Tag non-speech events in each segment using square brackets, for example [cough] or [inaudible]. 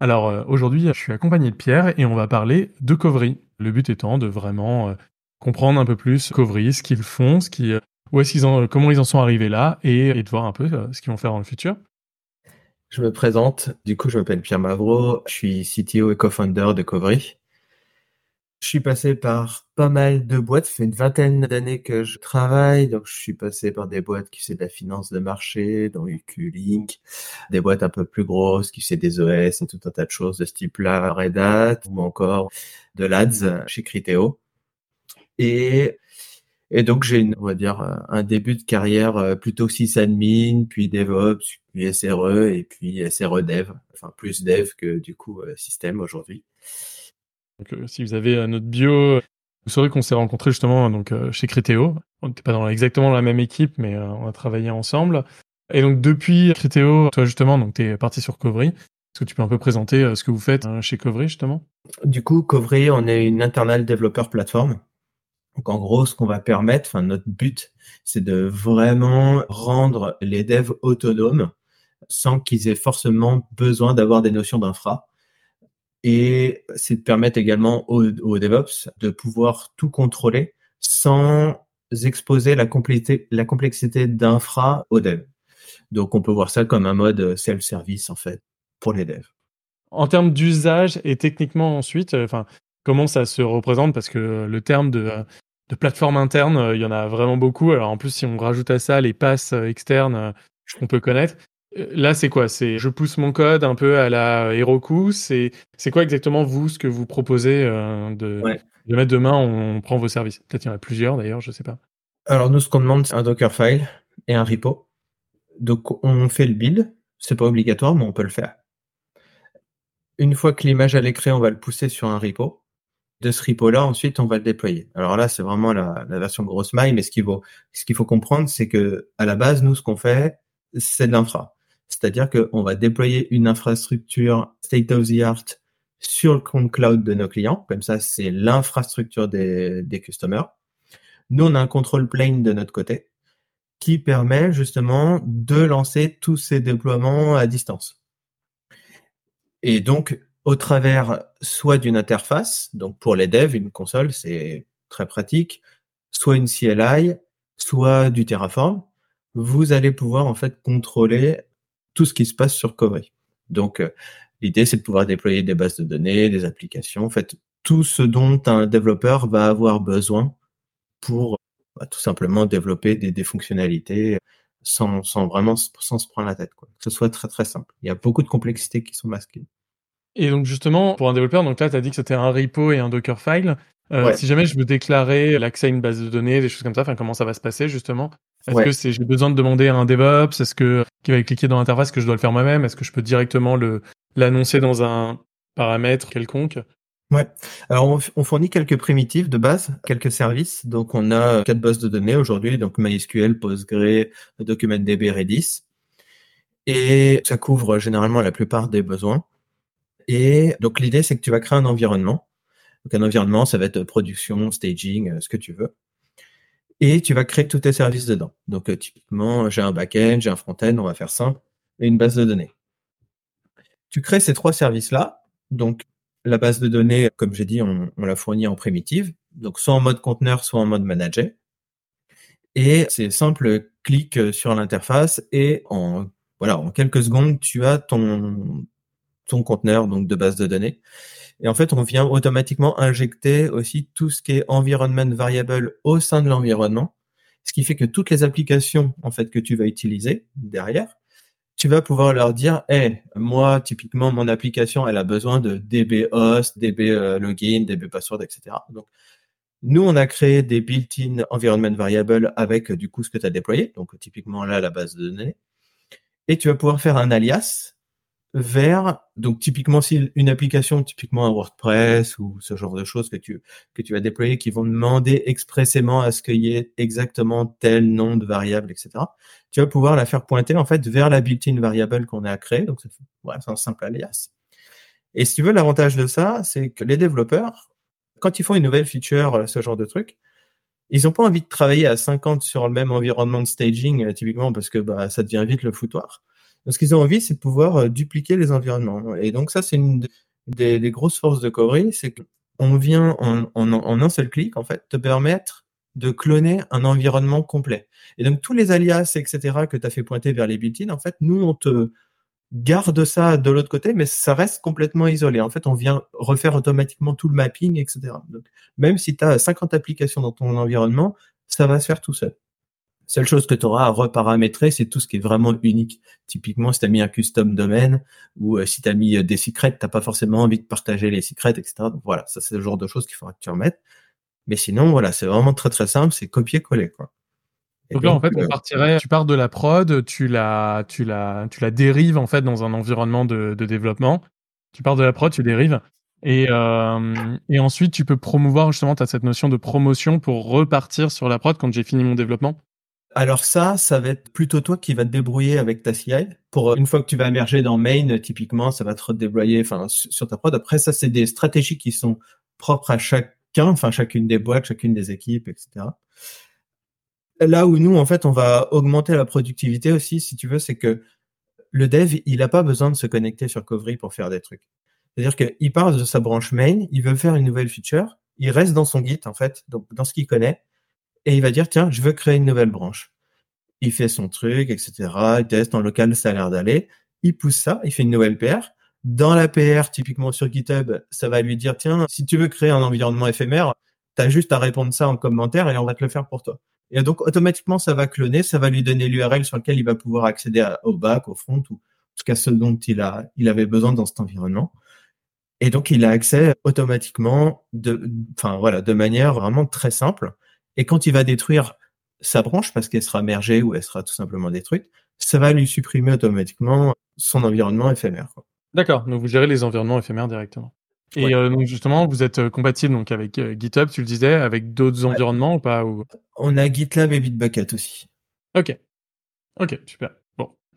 Alors euh, aujourd'hui, je suis accompagné de Pierre et on va parler de Covry. Le but étant de vraiment euh, comprendre un peu plus Covry, ce qu'ils font, ce qui, euh, où est-ce en, comment ils en sont arrivés là et, et de voir un peu ce qu'ils vont faire dans le futur. Je me présente, du coup je m'appelle Pierre Mavro, je suis CTO et co-founder de Covry. Je suis passé par pas mal de boîtes. Ça fait une vingtaine d'années que je travaille. Donc, je suis passé par des boîtes qui font de la finance de marché, dont UQ-Link, des boîtes un peu plus grosses qui font des OS et tout un tas de choses de ce type-là, Red Hat, ou encore de l'ADS chez Criteo. Et, et donc, j'ai, on va dire, un début de carrière plutôt sysadmin, puis DevOps, puis SRE, et puis SRE Dev. Enfin, plus Dev que, du coup, système aujourd'hui. Donc, euh, si vous avez euh, notre bio, vous saurez qu'on s'est rencontrés justement donc euh, chez Criteo. On n'était pas dans exactement la même équipe, mais on a travaillé ensemble. Et donc depuis Criteo, toi justement, donc tu es parti sur Covry. Est-ce que tu peux un peu présenter ce que vous faites chez Covry justement? Du coup, Covry, on est une internal developer plateforme. Donc en gros, ce qu'on va permettre, enfin notre but, c'est de vraiment rendre les devs autonomes sans qu'ils aient forcément besoin d'avoir des notions d'infra. Et c'est de permettre également aux, DevOps de pouvoir tout contrôler sans exposer la complexité, d'infra aux devs. Donc on peut voir ça comme un mode self-service en fait pour les devs. En termes d'usage et techniquement ensuite, euh, enfin comment ça se représente? Parce que le terme de, de plateforme interne, euh, il y en a vraiment beaucoup. Alors en plus si on rajoute à ça les passes euh, externes qu'on peut connaître, Là, c'est quoi? C'est je pousse mon code un peu à la Heroku. C'est c'est quoi exactement vous ce que vous proposez euh, de, de mettre demain? On, prend vos services. Peut-être il y en a plusieurs d'ailleurs, je sais pas. Alors nous, ce qu'on demande, c'est un Dockerfile et un repo. Donc on fait le build. C'est pas obligatoire, mais on peut le faire. Une fois que l'image elle est créée, on va le pousser sur un repo. De ce repo-là, ensuite, on va le déployer. Alors là, c'est vraiment la, la, version grosse maille, mais ce qu'il faut, ce qu'il faut comprendre, c'est que à la base, nous, ce qu'on fait, c'est de l'infra. C'est-à-dire qu'on va déployer une infrastructure state of the art sur le compte cloud de nos clients. Comme ça, c'est l'infrastructure des, des customers. Nous, on a un control plane de notre côté qui permet justement de lancer tous ces déploiements à distance. Et donc, au travers soit d'une interface, donc pour les devs, une console, c'est très pratique, soit une CLI, soit du Terraform, vous allez pouvoir en fait contrôler tout ce qui se passe sur Covry. Donc, euh, l'idée, c'est de pouvoir déployer des bases de données, des applications, en fait, tout ce dont un développeur va avoir besoin pour bah, tout simplement développer des, fonctionnalités sans, sans vraiment sans se prendre la tête, quoi. Que ce soit très très simple. Il y a beaucoup de complexités qui sont masquées. Et donc justement, pour un développeur, donc là, tu as dit que c'était un repo et un Dockerfile. Euh, Si jamais je veux déclarer l'accès à une base de données, des choses comme ça, enfin, comment ça va se passer justement? Est-ce que c'est j'ai besoin de demander à un DevOps? Est-ce que qui va cliquer dans l'interface que je dois le faire moi-même? Est-ce que je peux directement le l'annoncer dans un paramètre quelconque? Ouais. Alors on, fournit quelques primitives de base, quelques services. Donc on a quatre bases de données aujourd'hui, donc MySQL, Postgre, DocumentDB, Redis. Et ça couvre généralement la plupart des besoins. Et donc l'idée c'est que tu vas créer un environnement donc un environnement, ça va être production, staging, euh, ce que tu veux. Et tu vas créer tous tes services dedans. Donc euh, typiquement, j'ai un back-end, j'ai un front-end, on va faire simple, et une base de données. Tu crées ces trois services-là. Donc la base de données, comme j'ai dit, on, la fournit en primitive, donc soit en mode conteneur, soit en mode manager. Et c'est simple, clic euh, sur l'interface et en voilà, en quelques secondes, tu as ton ton conteneur donc de base de données. Et en fait, on vient automatiquement injecter aussi tout ce qui est environment variable au sein de l'environnement, ce qui fait que toutes les applications en fait que tu vas utiliser derrière, tu vas pouvoir leur dire, moi, typiquement, mon application, elle a besoin de DB host, DB euh, login, DB password, etc. Donc, nous, on a créé des built-in environment variables avec, du coup, ce que tu as déployé. Donc, typiquement, là, la base de données. Et tu vas pouvoir faire un alias vers donc typiquement si une application typiquement un WordPress ou ce genre de choses que tu que tu vas déployer qui vont demander expressément à ce qu'il y ait exactement tel nom de variable etc tu vas pouvoir la faire pointer en fait vers la built-in variable qu'on a créée. Donc c'est un simple alias. Et si tu veux l'avantage de ça c'est que les développeurs quand ils font une nouvelle feature ce genre de truc ils n'ont pas envie de travailler à 50 sur le même environnement de staging euh, typiquement parce que bah, ça devient vite le foutoir ce qu'ils ont envie, c'est de pouvoir euh, dupliquer les environnements. Et donc ça, c'est une des, grosses forces de Covry, c'est qu'on vient en, en, un seul clic, en fait, te permettre de cloner un environnement complet. Et donc tous les alias, etc., que tu as fait pointer vers les built-in, en fait, nous, on te garde ça de l'autre côté, mais ça reste complètement isolé. En fait, on vient refaire automatiquement tout le mapping, etc. Donc, même si tu as 50 applications dans ton environnement, ça va se faire tout seul. Seule chose que tu auras à reparamétrer, c'est tout ce qui est vraiment unique. Typiquement, si tu as mis un custom domaine ou euh, si tu as mis euh, des secrets, tu pas forcément envie de partager les secrets, etc. Donc voilà, ça c'est le genre de choses qu'il faudra que tu remettes. Mais sinon, voilà, c'est vraiment très très simple, c'est copier-coller. quoi. donc, là, en fait, on euh, partirait, tu pars de la prod, tu la, tu la, tu la dérives en fait dans un environnement de, de développement. Tu pars de la prod, tu dérives. Et, euh, et ensuite, tu peux promouvoir justement, tu as cette notion de promotion pour repartir sur la prod quand j'ai fini mon développement. Alors ça, ça va être plutôt toi qui va te débrouiller avec ta CI. Pour une fois que tu vas émerger dans main, typiquement, ça va te redéployer, enfin, sur ta prod. Après, ça, c'est des stratégies qui sont propres à chacun, enfin, chacune des boîtes, chacune des équipes, etc. Là où nous, en fait, on va augmenter la productivité aussi, si tu veux, c'est que le dev, il n'a pas besoin de se connecter sur Covery pour faire des trucs. C'est-à-dire qu'il part de sa branche main, il veut faire une nouvelle feature, il reste dans son Git, en fait, donc dans ce qu'il connaît, et il va dire tiens, je veux créer une nouvelle branche. Il fait son truc, etc. Il teste en local, ça a l'air d'aller. Il pousse ça, il fait une nouvelle PR. Dans la PR, typiquement sur GitHub, ça va lui dire tiens, si tu veux créer un environnement éphémère, tu as juste à répondre ça en commentaire et on va te le faire pour toi. Et donc automatiquement, ça va cloner, ça va lui donner l'URL sur lequel il va pouvoir accéder au back, au front, ou en tout cas ce dont il a, il avait besoin dans cet environnement. Et donc il a accès automatiquement de, enfin voilà, de manière vraiment très simple. Et quand il va détruire sa branche, parce qu'elle sera mergée ou elle sera tout simplement détruite, ça va lui supprimer automatiquement son environnement éphémère. D'accord, donc vous gérez les environnements éphémères directement. Et euh, donc justement, vous êtes euh, compatible donc avec euh, GitHub, tu le disais, avec d'autres environnements ou pas ou... On a GitLab et Bitbucket aussi. Ok, ok, super.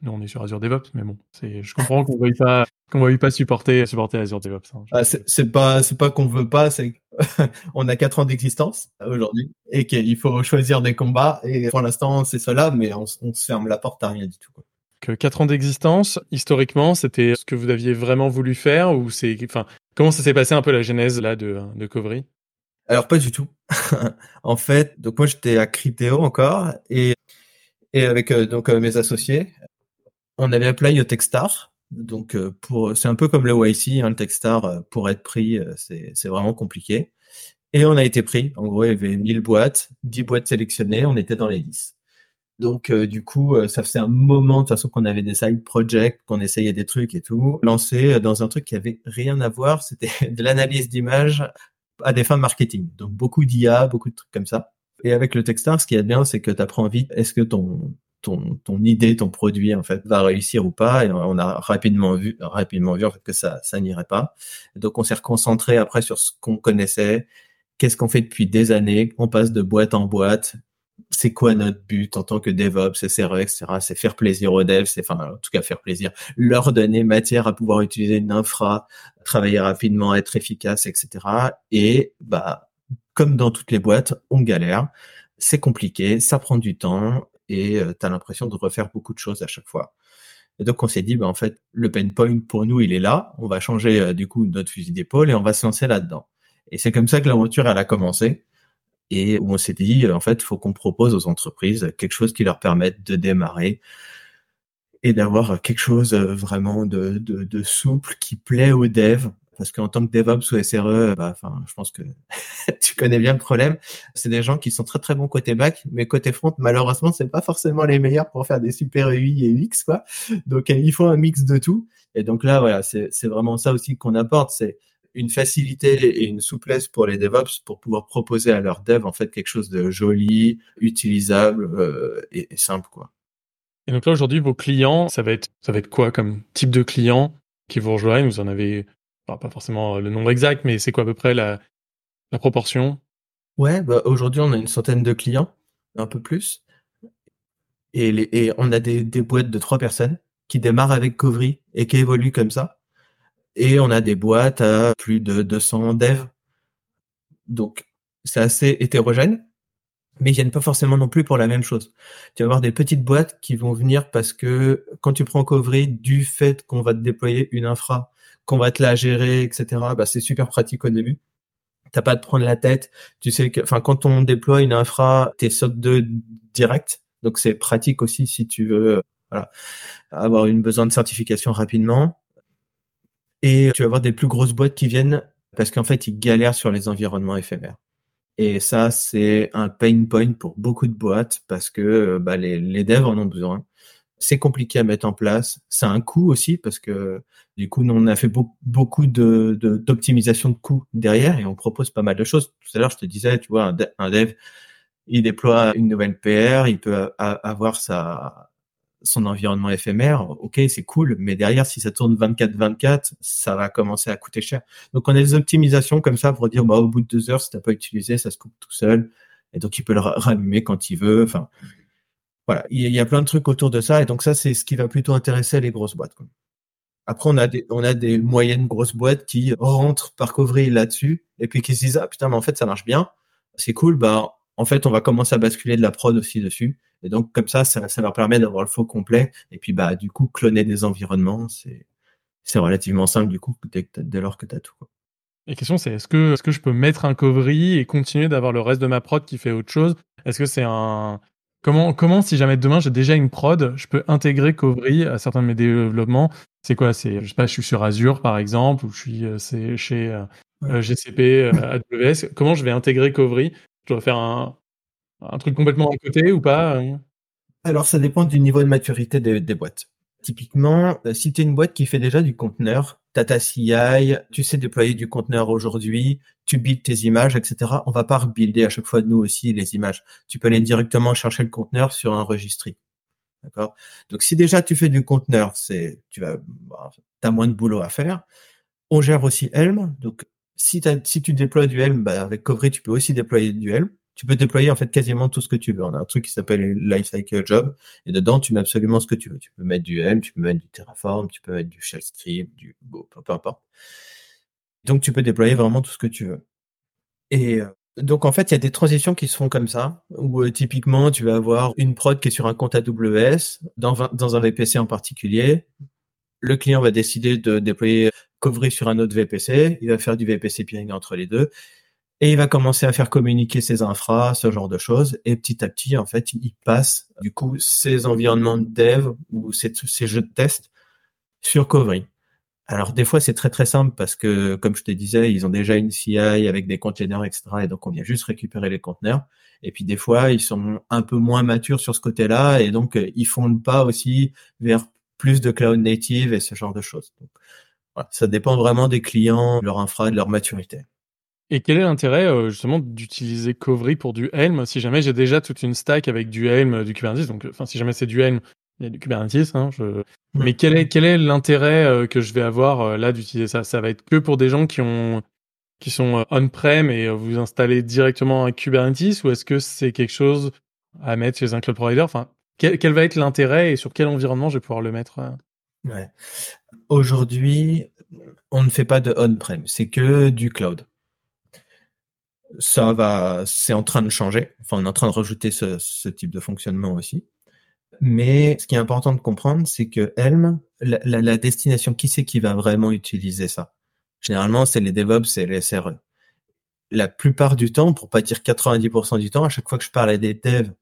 Nous, on est sur Azure DevOps, mais bon, c'est, je comprends qu'on ne veuille pas, qu'on veuille pas supporter, supporter Azure DevOps. Hein. Ah, c'est, pas, c'est pas qu'on veut pas, c'est [laughs] on a quatre ans d'existence aujourd'hui et qu'il faut choisir des combats. Et pour l'instant, c'est cela, mais on, on, se ferme la porte à rien du tout. Quoi. Quatre ans d'existence, historiquement, c'était ce que vous aviez vraiment voulu faire ou c'est, enfin, comment ça s'est passé un peu la genèse là de, de Covery Alors pas du tout. [laughs] en fait, donc moi j'étais à Criteo encore et et avec euh, donc euh, mes associés, on avait appelé au Techstar. Donc, euh, pour, c'est un peu comme le YC, hein, le Techstar, euh, pour être pris, euh, c'est, c'est vraiment compliqué. Et on a été pris. En gros, il y avait 1000 boîtes, 10 boîtes sélectionnées, on était dans les 10. Donc, du coup, ça faisait un moment, de toute façon, qu'on avait des side projects, qu'on essayait des trucs et tout, lancé dans un truc qui avait rien à voir. C'était [laughs] de l'analyse d'image à des fins marketing. Donc, beaucoup d'IA, beaucoup de trucs comme ça. Et avec le Techstar, ce qui est bien, c'est que tu apprends vite. Est-ce que ton, ton, ton idée, ton produit en fait va réussir ou pas. Et on a rapidement vu, rapidement vu en fait que ça, ça n'irait pas. Donc on s'est reconcentré après sur ce qu'on connaissait, qu'est-ce qu'on fait depuis des années? On passe de boîte en boîte. C'est quoi notre but en tant que DevOps, SRE, etc. C'est faire plaisir aux devs, c'est enfin en tout cas faire plaisir, leur donner matière à pouvoir utiliser une infra, travailler rapidement, être efficace, etc. Et bah comme dans toutes les boîtes, on galère c'est compliqué, ça prend du temps, et euh, tu as l'impression de refaire beaucoup de choses à chaque fois. Et donc on s'est dit, bah, en fait, le pain point pour nous, il est là. On va changer euh, du coup notre fusil d'épaule et on va se lancer là-dedans. Et c'est comme ça que l'aventure elle a commencé. Et on s'est dit, en fait, il faut qu'on propose aux entreprises quelque chose qui leur permette de démarrer et d'avoir quelque chose euh, vraiment de, souple qui plaît aux devs. Parce qu'en tant que DevOps ou SRE, bah, enfin, je pense que [laughs] tu connais bien le problème. C'est des gens qui sont très très bons côté back, mais côté front, malheureusement, c'est pas forcément les meilleurs pour faire des super UI et UX, quoi. Donc, il faut un mix de tout. Et donc là, voilà, c'est vraiment ça aussi qu'on apporte, c'est une facilité et une souplesse pour les DevOps pour pouvoir proposer à leurs devs en fait quelque chose de joli, utilisable euh, et, simple, quoi. Et donc là, aujourd'hui, vos clients, ça va être, ça va être quoi comme type de client qui vous rejoignent? Vous en avez, pas forcément le nombre exact, mais c'est quoi à peu près la, proportion? Ouais, bah aujourd'hui, on a une centaine de clients, un peu plus. Et, on a des, des boîtes de trois personnes qui démarrent avec Covry et qui évoluent comme ça. Et on a des boîtes à plus de 200 devs. Donc, c'est assez hétérogène mais ils viennent pas forcément non plus pour la même chose. Tu vas avoir des petites boîtes qui vont venir parce que quand tu prends Covry, du fait qu'on va te déployer une infra, qu'on va te la gérer, etc., bah, c'est super pratique au début. T'as pas à te prendre la tête. Tu sais que, enfin, quand on déploie une infra, t'es SOC 2 direct. Donc c'est pratique aussi si tu veux, voilà, avoir une besoin de certification rapidement. Et tu vas avoir des plus grosses boîtes qui viennent parce qu'en fait, ils galèrent sur les environnements éphémères. Et ça, c'est un pain point pour beaucoup de boîtes parce que euh, bah, les devs en ont besoin. C'est compliqué à mettre en place. C'est un coût aussi parce que du coup, nous, on a fait beaucoup de, d'optimisation de, coûts derrière et on propose pas mal de choses. Tout à l'heure, je te disais, tu vois, un dev, il déploie une nouvelle PR, il peut avoir son environnement éphémère, ok, c'est cool, mais derrière, si ça tourne 24-24, ça va commencer à coûter cher. Donc, on a des optimisations comme ça pour dire, bah, au bout de deux heures, si t'as pas utilisé, ça se coupe tout seul. Et donc, il peut le rallumer quand il veut. Enfin, voilà. Il y a plein de trucs autour de ça. Et donc, ça, c'est ce qui va plutôt intéresser les grosses boîtes. Après, on a des, moyennes grosses boîtes qui rentrent par couvrir là-dessus et puis qui se disent, ah, putain, mais en fait, ça marche bien. C'est cool. Bah, en fait, on va commencer à basculer de la prod aussi dessus. Et donc, comme ça, ça, leur permet d'avoir le faux complet. Et puis, bah, du coup, cloner des environnements, c'est, relativement simple, du coup, dès, lors que tu tout. Quoi. La question, c'est est-ce que, est-ce que je peux mettre un covery et continuer d'avoir le reste de ma prod qui fait autre chose? Est-ce que c'est un. Comment, comment, si jamais demain j'ai déjà une prod, je peux intégrer Covery à certains de mes développements? C'est quoi? C'est, je sais pas, je suis sur Azure par exemple, ou je suis euh, c'est chez euh, GCP, euh, AWS. Comment je vais intégrer Covery Je dois faire un, un truc complètement à côté ou pas Alors, ça dépend du niveau de maturité des, boîtes. Typiquement, si tu es une boîte qui fait déjà du conteneur, Tata CI, tu sais déployer du conteneur aujourd'hui, tu builds tes images, etc. On va pas rebuilder à chaque fois de nous aussi les images. Tu peux aller directement chercher le conteneur sur un registry. D'accord? Donc si déjà tu fais du conteneur, tu vas bah, as moins de boulot à faire. On gère aussi Helm. Donc si, tu déploies du Helm, bah, avec Covry, tu peux aussi déployer du Helm tu peux déployer en fait quasiment tout ce que tu veux. On a un truc qui s'appelle Lifecycle Job et dedans tu mets absolument ce que tu veux. Tu peux mettre du M, tu peux mettre du Terraform, tu peux mettre du Shell Script, du peu importe. Donc tu peux déployer vraiment tout ce que tu veux. Et euh, donc en fait, il y a des transitions qui se font comme ça, où euh, typiquement tu vas avoir une prod qui est sur un compte AWS, dans, un VPC en particulier. Le client va décider de déployer Covery sur un autre VPC, il va faire du VPC peering entre les deux, et il va commencer à faire communiquer ses infras, ce genre de choses. Et petit à petit, en fait, il passe du coup ses environnements de dev ou ses, jeux de test sur Covry. Alors des fois c'est très très simple parce que comme je te disais, ils ont déjà une CI avec des containers, etc. Et donc on vient juste récupérer les conteneurs. Et puis des fois ils sont un peu moins matures sur ce côté-là et donc ils font pas aussi vers plus de cloud native et ce genre de choses. Donc, ça dépend vraiment des clients, leur infra, de leur maturité. Et quel est l'intérêt euh, justement d'utiliser Covry pour du Helm si jamais j'ai déjà toute une stack avec du Helm, euh, du Kubernetes? Donc, enfin, si jamais c'est du Helm, il y a du Kubernetes. Hein, je... Mais quel est quel est l'intérêt euh, que je vais avoir là d'utiliser ça? Ça va être que pour des gens qui ont qui sont on-prem et vous installez directement un Kubernetes ou est-ce que c'est quelque chose à mettre chez un cloud provider? Enfin, quel, quel va être l'intérêt et sur quel environnement je vais pouvoir le mettre ouais. Aujourd'hui, on ne fait pas de on-prem, c'est que du cloud ça va, c'est en train de changer. Enfin, on est en train de rajouter ce, ce, type de fonctionnement aussi. Mais ce qui est important de comprendre, c'est que Helm, la, destination, qui c'est qui va vraiment utiliser ça? Généralement, c'est les DevOps et les SRE. La plupart du temps, pour pas dire 90% du temps, à chaque fois que je parle à des devs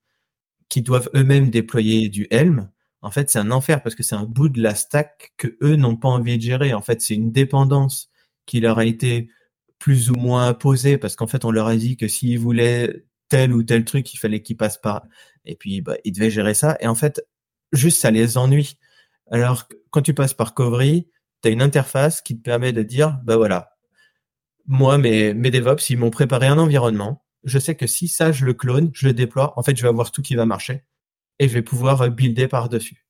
qui doivent eux-mêmes déployer du Helm, en fait, c'est un enfer parce que c'est un bout de la stack que eux n'ont pas envie de gérer. En fait, c'est une dépendance qui leur a été plus ou moins imposé parce qu'en fait, on leur a dit que s'ils voulaient tel ou tel truc, il fallait qu'ils passent par. Et puis, bah, ils devaient gérer ça. Et en fait, juste, ça les ennuie. Alors, quand tu passes par Covery, tu as une interface qui te permet de dire, bah voilà, moi, mes, mes DevOps, ils m'ont préparé un environnement. Je sais que si ça, je le clone, je le déploie, en fait, je vais avoir tout qui va marcher et je vais pouvoir builder par-dessus.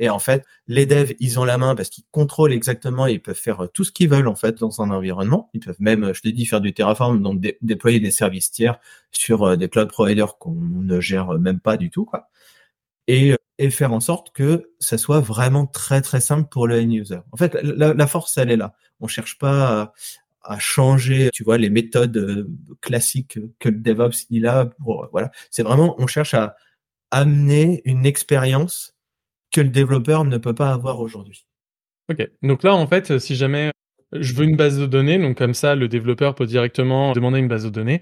Et en fait, les devs, ils ont la main parce qu'ils contrôlent exactement et ils peuvent faire tout ce qu'ils veulent en fait dans un environnement. Ils peuvent même, je te dis, faire du Terraform, donc déployer des services tiers sur euh, des cloud providers qu'on ne gère même pas du tout, quoi. Et, faire en sorte que ça soit vraiment très très simple pour le end user. En fait, la, force, elle est là. On cherche pas à, à, changer, tu vois, les méthodes euh, classiques que le DevOps il a. Pour, voilà, c'est vraiment, on cherche à amener une expérience que le développeur ne peut pas avoir aujourd'hui. Ok, donc là en fait, si jamais je veux une base de données, donc comme ça le développeur peut directement demander une base de données.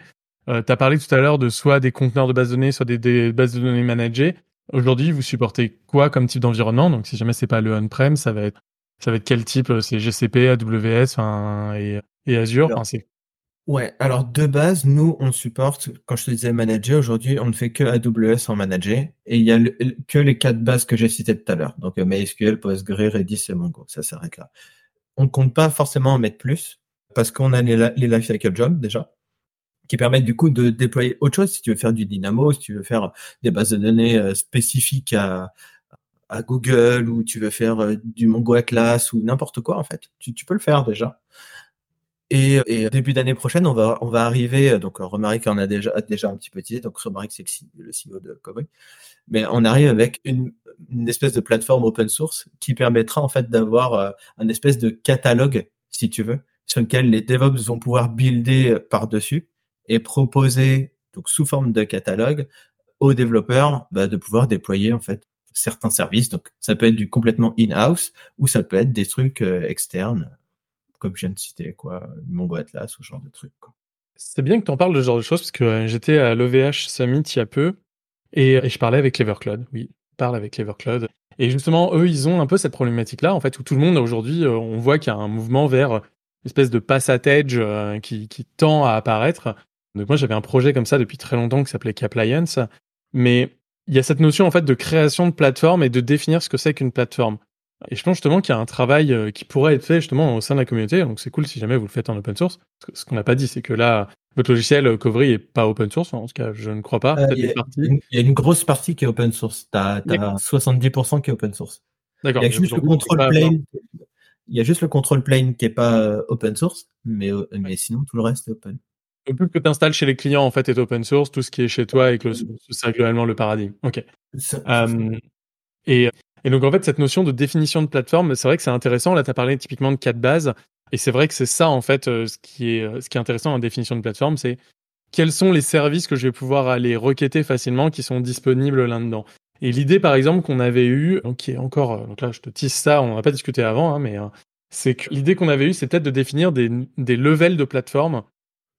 Euh, tu as parlé tout à l'heure de soit des conteneurs de base de données, soit des, des bases de données managées. Aujourd'hui, vous supportez quoi comme type d'environnement? Donc si jamais c'est pas le on-prem, ça va être ça va être quel type? C'est GCP, AWS et, et Azure. Enfin, c'est Ouais, alors de base, nous, on supporte, quand je te disais manager, aujourd'hui, on ne fait que AWS en manager, et il y a que les quatre bases que j'ai citées tout à l'heure. Donc MySQL, Postgre, Redis et Mongo, ça s'arrête là. On ne compte pas forcément en mettre plus, parce qu'on a les, lifecycle jobs déjà, qui permettent du coup de déployer autre chose si tu veux faire du Dynamo, si tu veux faire des bases de données euh, spécifiques à, Google, ou tu veux faire euh, du Mongo Atlas, ou n'importe quoi en fait. Tu peux le faire déjà. Et, et, début d'année prochaine, on va, on va arriver, donc Romaric en a déjà, déjà un petit peu dit, donc Romaric c'est le CEO de Cowboy, mais on arrive avec une, une, espèce de plateforme open source qui permettra en fait d'avoir euh, un espèce de catalogue, si tu veux, sur lequel les DevOps vont pouvoir builder euh, par-dessus et proposer, donc sous forme de catalogue, aux développeurs bah, de pouvoir déployer en fait certains services. Donc ça peut être du complètement in-house ou ça peut être des trucs euh, externes comme je viens de citer, quoi, Mongo Atlas ce genre de trucs. C'est bien que tu en parles de ce genre de choses parce que euh, j'étais à l'OVH Summit il y a peu et, et je parlais avec Clevercloud. Oui, parle avec Clevercloud. Et justement, eux, ils ont un peu cette problématique-là, en fait, où tout le monde aujourd'hui, euh, on voit qu'il y a un mouvement vers une espèce de passage euh, qui, qui tend à apparaître. Donc moi, j'avais un projet comme ça depuis très longtemps qui s'appelait Capliance, mais il y a cette notion en fait de création de plateforme et de définir ce que c'est qu'une plateforme. Et je pense justement qu'il y a un travail euh, qui pourrait être fait justement au sein de la communauté. Donc c'est cool si jamais vous le faites en open source. Ce qu'on n'a pas dit, c'est que là, votre logiciel euh, Covery est pas open source. En tout cas, je ne crois pas. Euh, il y, y, a une grosse partie qui est open source. Tu as, 70% qui est open source. D'accord. Il y a juste le control plane. Il y a juste le control plane qui est pas open source, mais, mais sinon tout le reste est open. Le plus que tu installes chez les clients en fait est open source. Tout ce qui est chez toi est globalement le paradigme. Ok. Ça, et et donc en fait, cette notion de définition de plateforme, c'est vrai que c'est intéressant. Là, tu as parlé typiquement de quatre bases. Et c'est vrai que c'est ça, en fait, euh, ce, qui est, euh, ce qui est intéressant en définition de plateforme, c'est quels sont les services que je vais pouvoir aller requêter facilement qui sont disponibles là-dedans. Et l'idée, par exemple, qu'on avait eue, qui est encore, euh, donc là, je te tisse ça, on n'a pas discuté avant, hein, mais c'est que l'idée qu'on avait eue, c'est peut-être de définir des, des levels de plateforme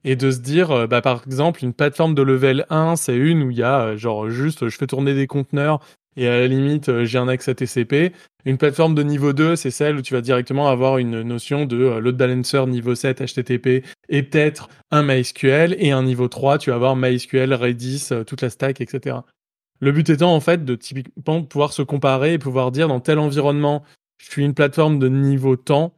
et de se dire, bah, par exemple, une plateforme de level 1, c'est une où il y a, genre, juste, je fais tourner des conteneurs et à la limite, euh, j'ai un accès TCP. Une plateforme de niveau 2, c'est celle où tu vas directement avoir une notion de euh, load balancer niveau 7 HTTP et peut-être un MySQL. Et un niveau 3, tu vas avoir MySQL, Redis, euh, toute la stack, etc. Le but étant en fait de pouvoir se comparer et pouvoir dire dans tel environnement, je suis une plateforme de niveau temps,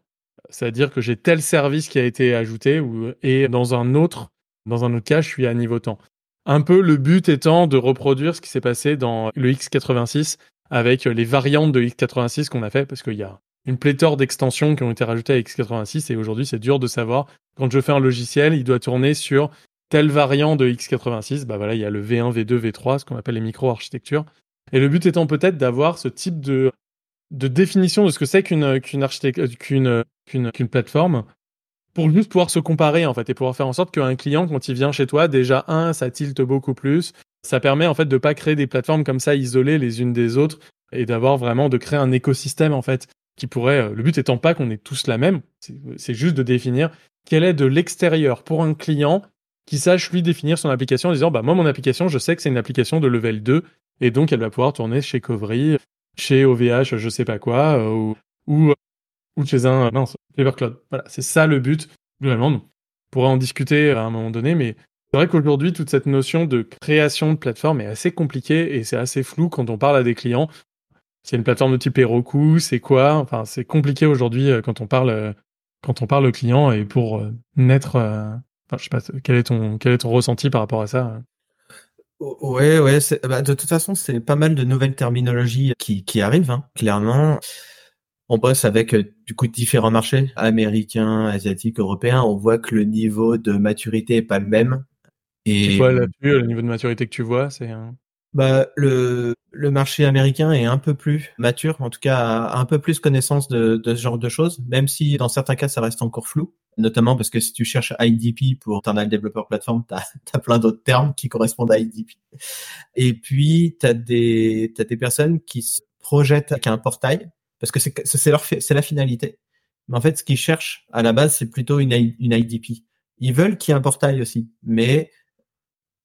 c'est-à-dire que j'ai tel service qui a été ajouté, ou, et dans un autre, dans un autre cas, je suis à niveau temps. Un peu le but étant de reproduire ce qui s'est passé dans le x86 avec les variantes de x86 qu'on a fait parce qu'il y a une pléthore d'extensions qui ont été rajoutées à x86 et aujourd'hui c'est dur de savoir quand je fais un logiciel, il doit tourner sur telle variant de x86. Bah voilà, il y a le V1, V2, V3, ce qu'on appelle les micro-architectures. Et le but étant peut-être d'avoir ce type de, définition de ce que c'est qu'une qu'une plateforme pour juste pouvoir se comparer en fait et pouvoir faire en sorte qu'un client quand il vient chez toi déjà un ça tilte beaucoup plus. Ça permet en fait de pas créer des plateformes comme ça isolées les unes des autres et d'avoir vraiment de créer un écosystème en fait qui pourrait euh, le but étant pas qu'on ait tous la même c'est juste de définir quelle est de l'extérieur pour un client qui sache lui définir son application en disant bah moi mon application je sais que c'est une application de level 2 et donc elle va pouvoir tourner chez Covery chez OVH je sais pas quoi euh, ou, ou ou chez un non, Flavor Cloud. Voilà, c'est ça le but globalement. On pourrait en discuter à un moment donné, mais c'est vrai qu'aujourd'hui toute cette notion de création de plateforme est assez compliquée et c'est assez flou quand on parle à des clients. C'est une plateforme de type Heroku, c'est quoi? Enfin, c'est compliqué aujourd'hui quand on parle quand on parle au client et pour naître. Enfin, je sais pas quel est ton quel est ton ressenti par rapport à ça? Ouais, ouais. Bah, de toute façon, c'est pas mal de nouvelles terminologies qui, qui arrivent. Hein. Clairement, on bosse avec du coup différents marchés, américains, asiatiques, européens. On voit que le niveau de maturité est pas le même. Et quoi là-dessus, le niveau de maturité que tu vois, c'est bah, le, le marché américain est un peu plus mature, en tout cas a un peu plus connaissance de, de ce genre de choses, même si dans certains cas ça reste encore flou, notamment parce que si tu cherches IDP pour Internal Developer Platform, tu as, [laughs] plein d'autres termes qui correspondent à IDP. Et puis, tu as des, t'as des personnes qui se projettent avec un portail, parce que c'est, leur, c'est la finalité. Mais en fait, ce qu'ils cherchent à la base, c'est plutôt une, une IDP. Ils veulent qu'il y ait un portail aussi, mais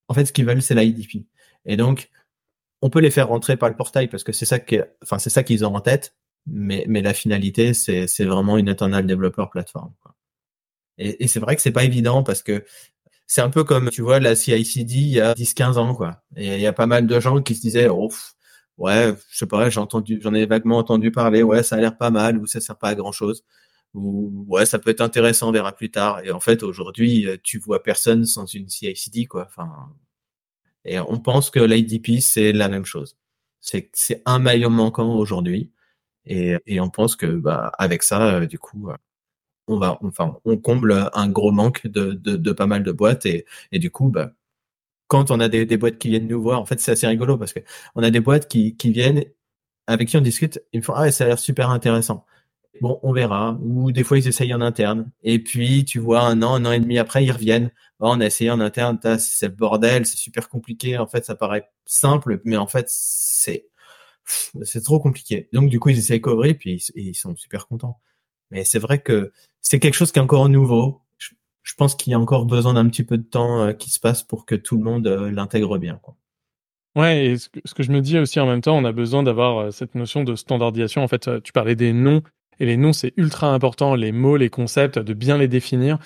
en fait, ce qu'ils veulent, c'est l'IDP. Et donc, on peut les faire rentrer par le portail parce que c'est ça que, enfin, c'est ça qu'ils ont en tête. Mais, mais la finalité, c'est, vraiment une internal developer platform. Et, et c'est vrai que c'est pas évident parce que c'est un peu comme, tu vois, la CICD il y a 10, 15 ans, quoi. Et il y a pas mal de gens qui se disaient, oh, ouais, je sais pas, j'ai entendu, j'en ai vaguement entendu parler, ouais, ça a l'air pas mal ou ça sert pas à grand chose. Ou, ouais, ça peut être intéressant, on verra plus tard. Et en fait, aujourd'hui, tu vois personne sans une CICD, quoi. Enfin, et on pense que l'IDP, c'est la même chose. C'est, c'est un maillon manquant aujourd'hui. Et, et, on pense que, bah, avec ça, euh, du coup, euh, on va, enfin, on comble un gros manque de, de, de pas mal de boîtes. Et, et du coup, bah, quand on a des, boîtes qui viennent nous voir, en fait, c'est assez rigolo parce que on a des boîtes qui, viennent, avec qui on discute, ils me font, ah, ça a l'air super intéressant. Bon, on verra. Ou des fois, ils essayent en interne. Et puis, tu vois, un an, un an et demi après, ils reviennent. Oh, on a essayé en interne, c'est le bordel, c'est super compliqué. En fait, ça paraît simple, mais en fait, c'est c'est trop compliqué. Donc, du coup, ils essayent Covery, puis ils, sont super contents. Mais c'est vrai que c'est quelque chose qui est encore nouveau. Je, pense qu'il y a encore besoin d'un petit peu de temps euh, qui se passe pour que tout le monde euh, l'intègre bien. Ouais, et ce que, je me dis aussi en même temps, on a besoin d'avoir euh, cette notion de standardisation. En fait, tu parlais des noms et les noms, c'est ultra important, les mots, les concepts, de bien les définir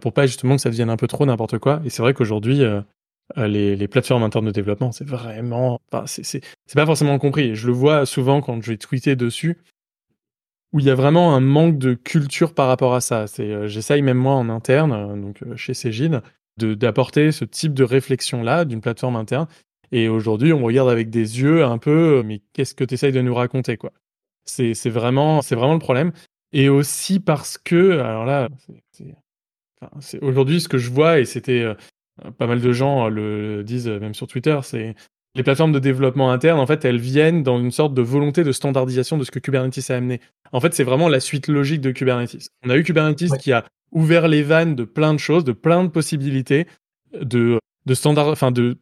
pour pas justement que ça devienne un peu trop n'importe quoi. Et c'est vrai qu'aujourd'hui, les, les, plateformes internes de développement, c'est vraiment, enfin, c'est pas forcément compris. Je le vois souvent quand je vais tweeter dessus, où il y a vraiment un manque de culture par rapport à ça. C'est, j'essaye même moi en interne, donc chez Cégide, de d'apporter ce type de réflexion là d'une plateforme interne. Et aujourd'hui, on regarde avec des yeux un peu, mais qu'est-ce que tu essayes de nous raconter, quoi? C'est vraiment, le problème. Et aussi parce que, alors là, aujourd'hui ce que je vois, et c'était euh, pas mal de gens le disent euh, même sur Twitter, c'est les plateformes de développement interne, en fait, elles viennent dans une sorte de volonté de standardisation de ce que Kubernetes a amené. En fait, c'est vraiment la suite logique de Kubernetes. On a eu Kubernetes qui a ouvert les vannes de plein de choses, de plein de possibilités, de de standard, enfin de,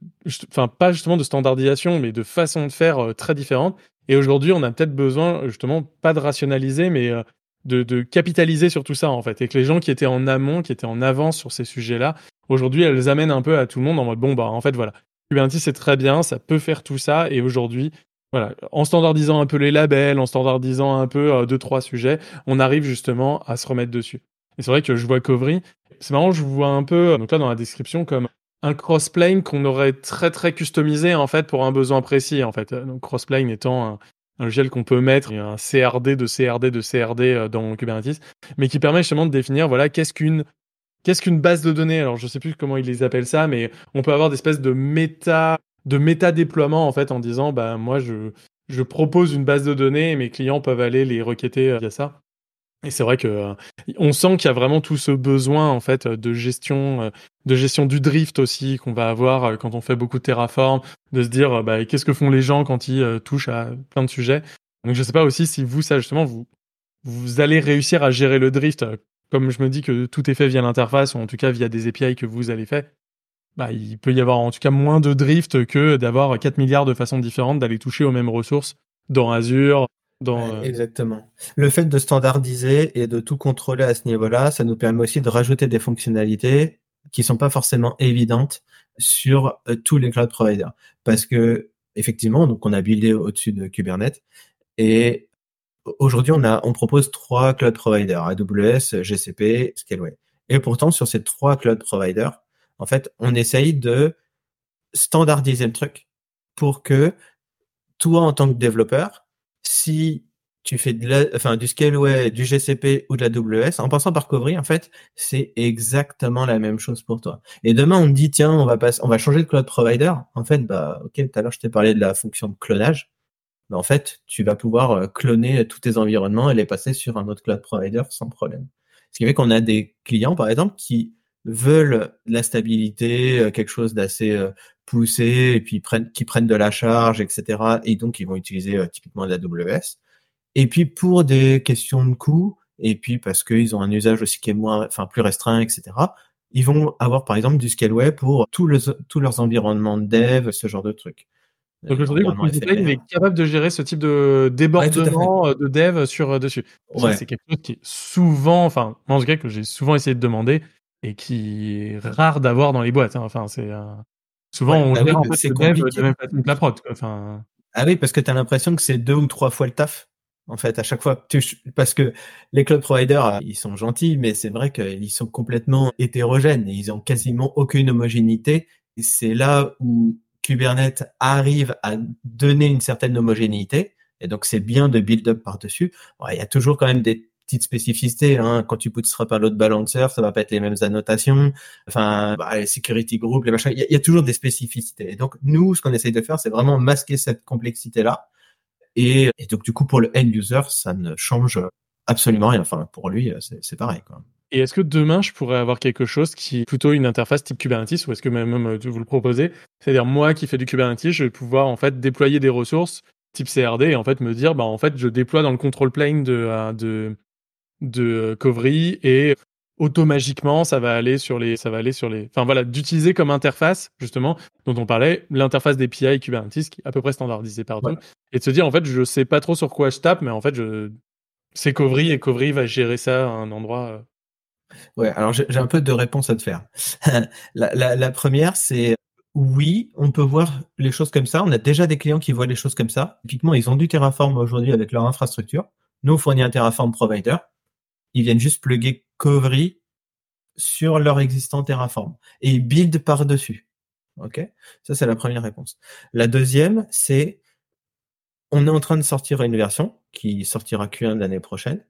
enfin pas justement de standardisation, mais de façon de faire euh, très différentes. Et aujourd'hui, on a peut-être besoin, justement, pas de rationaliser, mais euh, de, capitaliser sur tout ça, en fait. Et que les gens qui étaient en amont, qui étaient en avance sur ces sujets-là, aujourd'hui, elles amènent un peu à tout le monde en mode, bon, bah, en fait, voilà. Kubernetes, c'est très bien, ça peut faire tout ça. Et aujourd'hui, voilà, en standardisant un peu les labels, en standardisant un peu euh, deux, trois sujets, on arrive justement à se remettre dessus. Et c'est vrai que je vois Covry. C'est marrant, je vois un peu, donc là, dans la description, comme un crossplane qu'on aurait très très customisé en fait pour un besoin précis en fait. Donc crossplane étant un, un logiciel qu'on peut mettre, un CRD de CRD de CRD euh, dans Kubernetes, mais qui permet justement de définir voilà qu'est-ce qu'une qu'est-ce qu'une base de données? Alors je sais plus comment ils les appellent ça, mais on peut avoir des espèces de méta de méta déploiement en fait en disant bah moi je je propose une base de données et mes clients peuvent aller les requêter euh, via ça. Et c'est vrai que euh, on sent qu'il y a vraiment tout ce besoin en fait de gestion, euh, de gestion du drift aussi qu'on va avoir euh, quand on fait beaucoup de Terraform, de se dire bah, qu'est-ce que font les gens quand ils touchent à plein de sujets? Donc je sais pas aussi si vous ça justement vous vous allez réussir à gérer le drift comme je me dis que tout est fait via l'interface ou en tout cas via des API que vous allez faire. Bah, il peut y avoir en tout cas moins de drift que d'avoir 4 milliards de façons différentes d'aller toucher aux mêmes ressources dans Azure, euh, exactement. Le fait de standardiser et de tout contrôler à ce niveau-là, ça nous permet aussi de rajouter des fonctionnalités qui sont pas forcément évidentes sur euh, tous les cloud providers. Parce que, effectivement, donc on a buildé au-dessus de Kubernetes et Aujourd'hui, on on propose trois cloud providers, AWS, GCP, Scaleway. Et pourtant, sur ces trois cloud providers, en fait, on essaye de standardiser le truc pour que toi, en tant que développeur, si tu fais de du Scaleway, du GCP ou de la AWS, en passant par Covry, en fait, c'est exactement la même chose pour toi. Et demain, on te dit, tiens, on va on va changer de cloud provider. En fait, bah, ok, tout à l'heure, je t'ai parlé de la fonction de clonage. Mais en fait, tu vas pouvoir euh, cloner tous tes environnements et les passer sur un autre cloud provider sans problème. Ce qui fait qu'on a des clients, par exemple, qui veulent la stabilité, euh, quelque chose d'assez euh, poussé, et puis qui prennent de la charge, etc. Et donc, ils vont utiliser typiquement de la AWS. Et puis pour des questions de coût, et puis parce qu'ils ont un usage aussi qui est moins, enfin plus restreint, etc. Ils vont avoir par exemple du Scaleway pour tous, tous leurs environnements de dev, ce genre de trucs. Donc aujourd'hui, il est capable de gérer ce type de débordement euh, de dev sur euh, dessus. C'est quelque chose qui est souvent, enfin, moi en tout cas que j'ai souvent essayé de demander et qui est rare d'avoir dans les boîtes. Hein. Enfin, c'est euh, souvent on bah gère en fait le dev de même façon que la prod. Enfin. Ah oui, parce que tu as l'impression que c'est deux ou trois fois le taf en fait à chaque fois parce que les cloud providers ils sont gentils mais c'est vrai qu'ils sont complètement hétérogènes et ils ont quasiment aucune homogénéité et c'est là où Kubernetes arrive à donner une certaine homogénéité et donc c'est bien de build up par dessus il y a toujours quand même des petites spécificités hein. quand tu pousseras par l'autre balancer ça va pas être les mêmes annotations enfin bah, les security group les machins il y, a toujours des spécificités et donc nous ce qu'on essaye de faire c'est vraiment masquer cette complexité là et, donc, du coup, pour le end user, ça ne change absolument rien. Enfin, pour lui, c'est pareil. Quoi. Et est-ce que demain, je pourrais avoir quelque chose qui est plutôt une interface type Kubernetes ou est-ce que même, même vous le proposez? C'est-à-dire, moi qui fais du Kubernetes, je vais pouvoir en fait déployer des ressources type CRD et en fait me dire, bah, en fait, je déploie dans le control plane de, euh, de, de Covry et automagiquement, ça va aller sur les, ça va aller sur les, enfin voilà, d'utiliser comme interface justement dont on parlait, l'interface des PI Kubernetes qui est à peu près standardisée partout, et de se dire en fait, je sais pas trop sur quoi je tape, mais en fait, je, c'est Covry et Covry va gérer ça à un endroit. Ouais, alors j'ai un peu de réponses à te faire. [laughs] la, la, la, première, c'est oui, on peut voir les choses comme ça. On a déjà des clients qui voient les choses comme ça. Typiquement, ils ont du Terraform aujourd'hui avec leur infrastructure. Nous, on fournit un Terraform provider ils viennent juste plugger Covry sur leur existant Terraform et ils build par-dessus. OK? Ça, c'est la première réponse. La deuxième, c'est on est en train de sortir une version qui sortira Q1 de l'année prochaine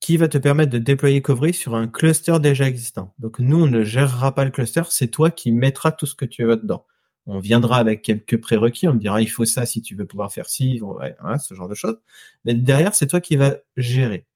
qui va te permettre de déployer Covry sur un cluster déjà existant. Donc nous, on ne gérera pas le cluster, c'est toi qui mettras tout ce que tu veux dedans. On viendra avec quelques prérequis, on me dira il faut ça si tu veux pouvoir faire ci, ouais, ce genre de choses. Mais derrière, c'est toi qui vas gérer.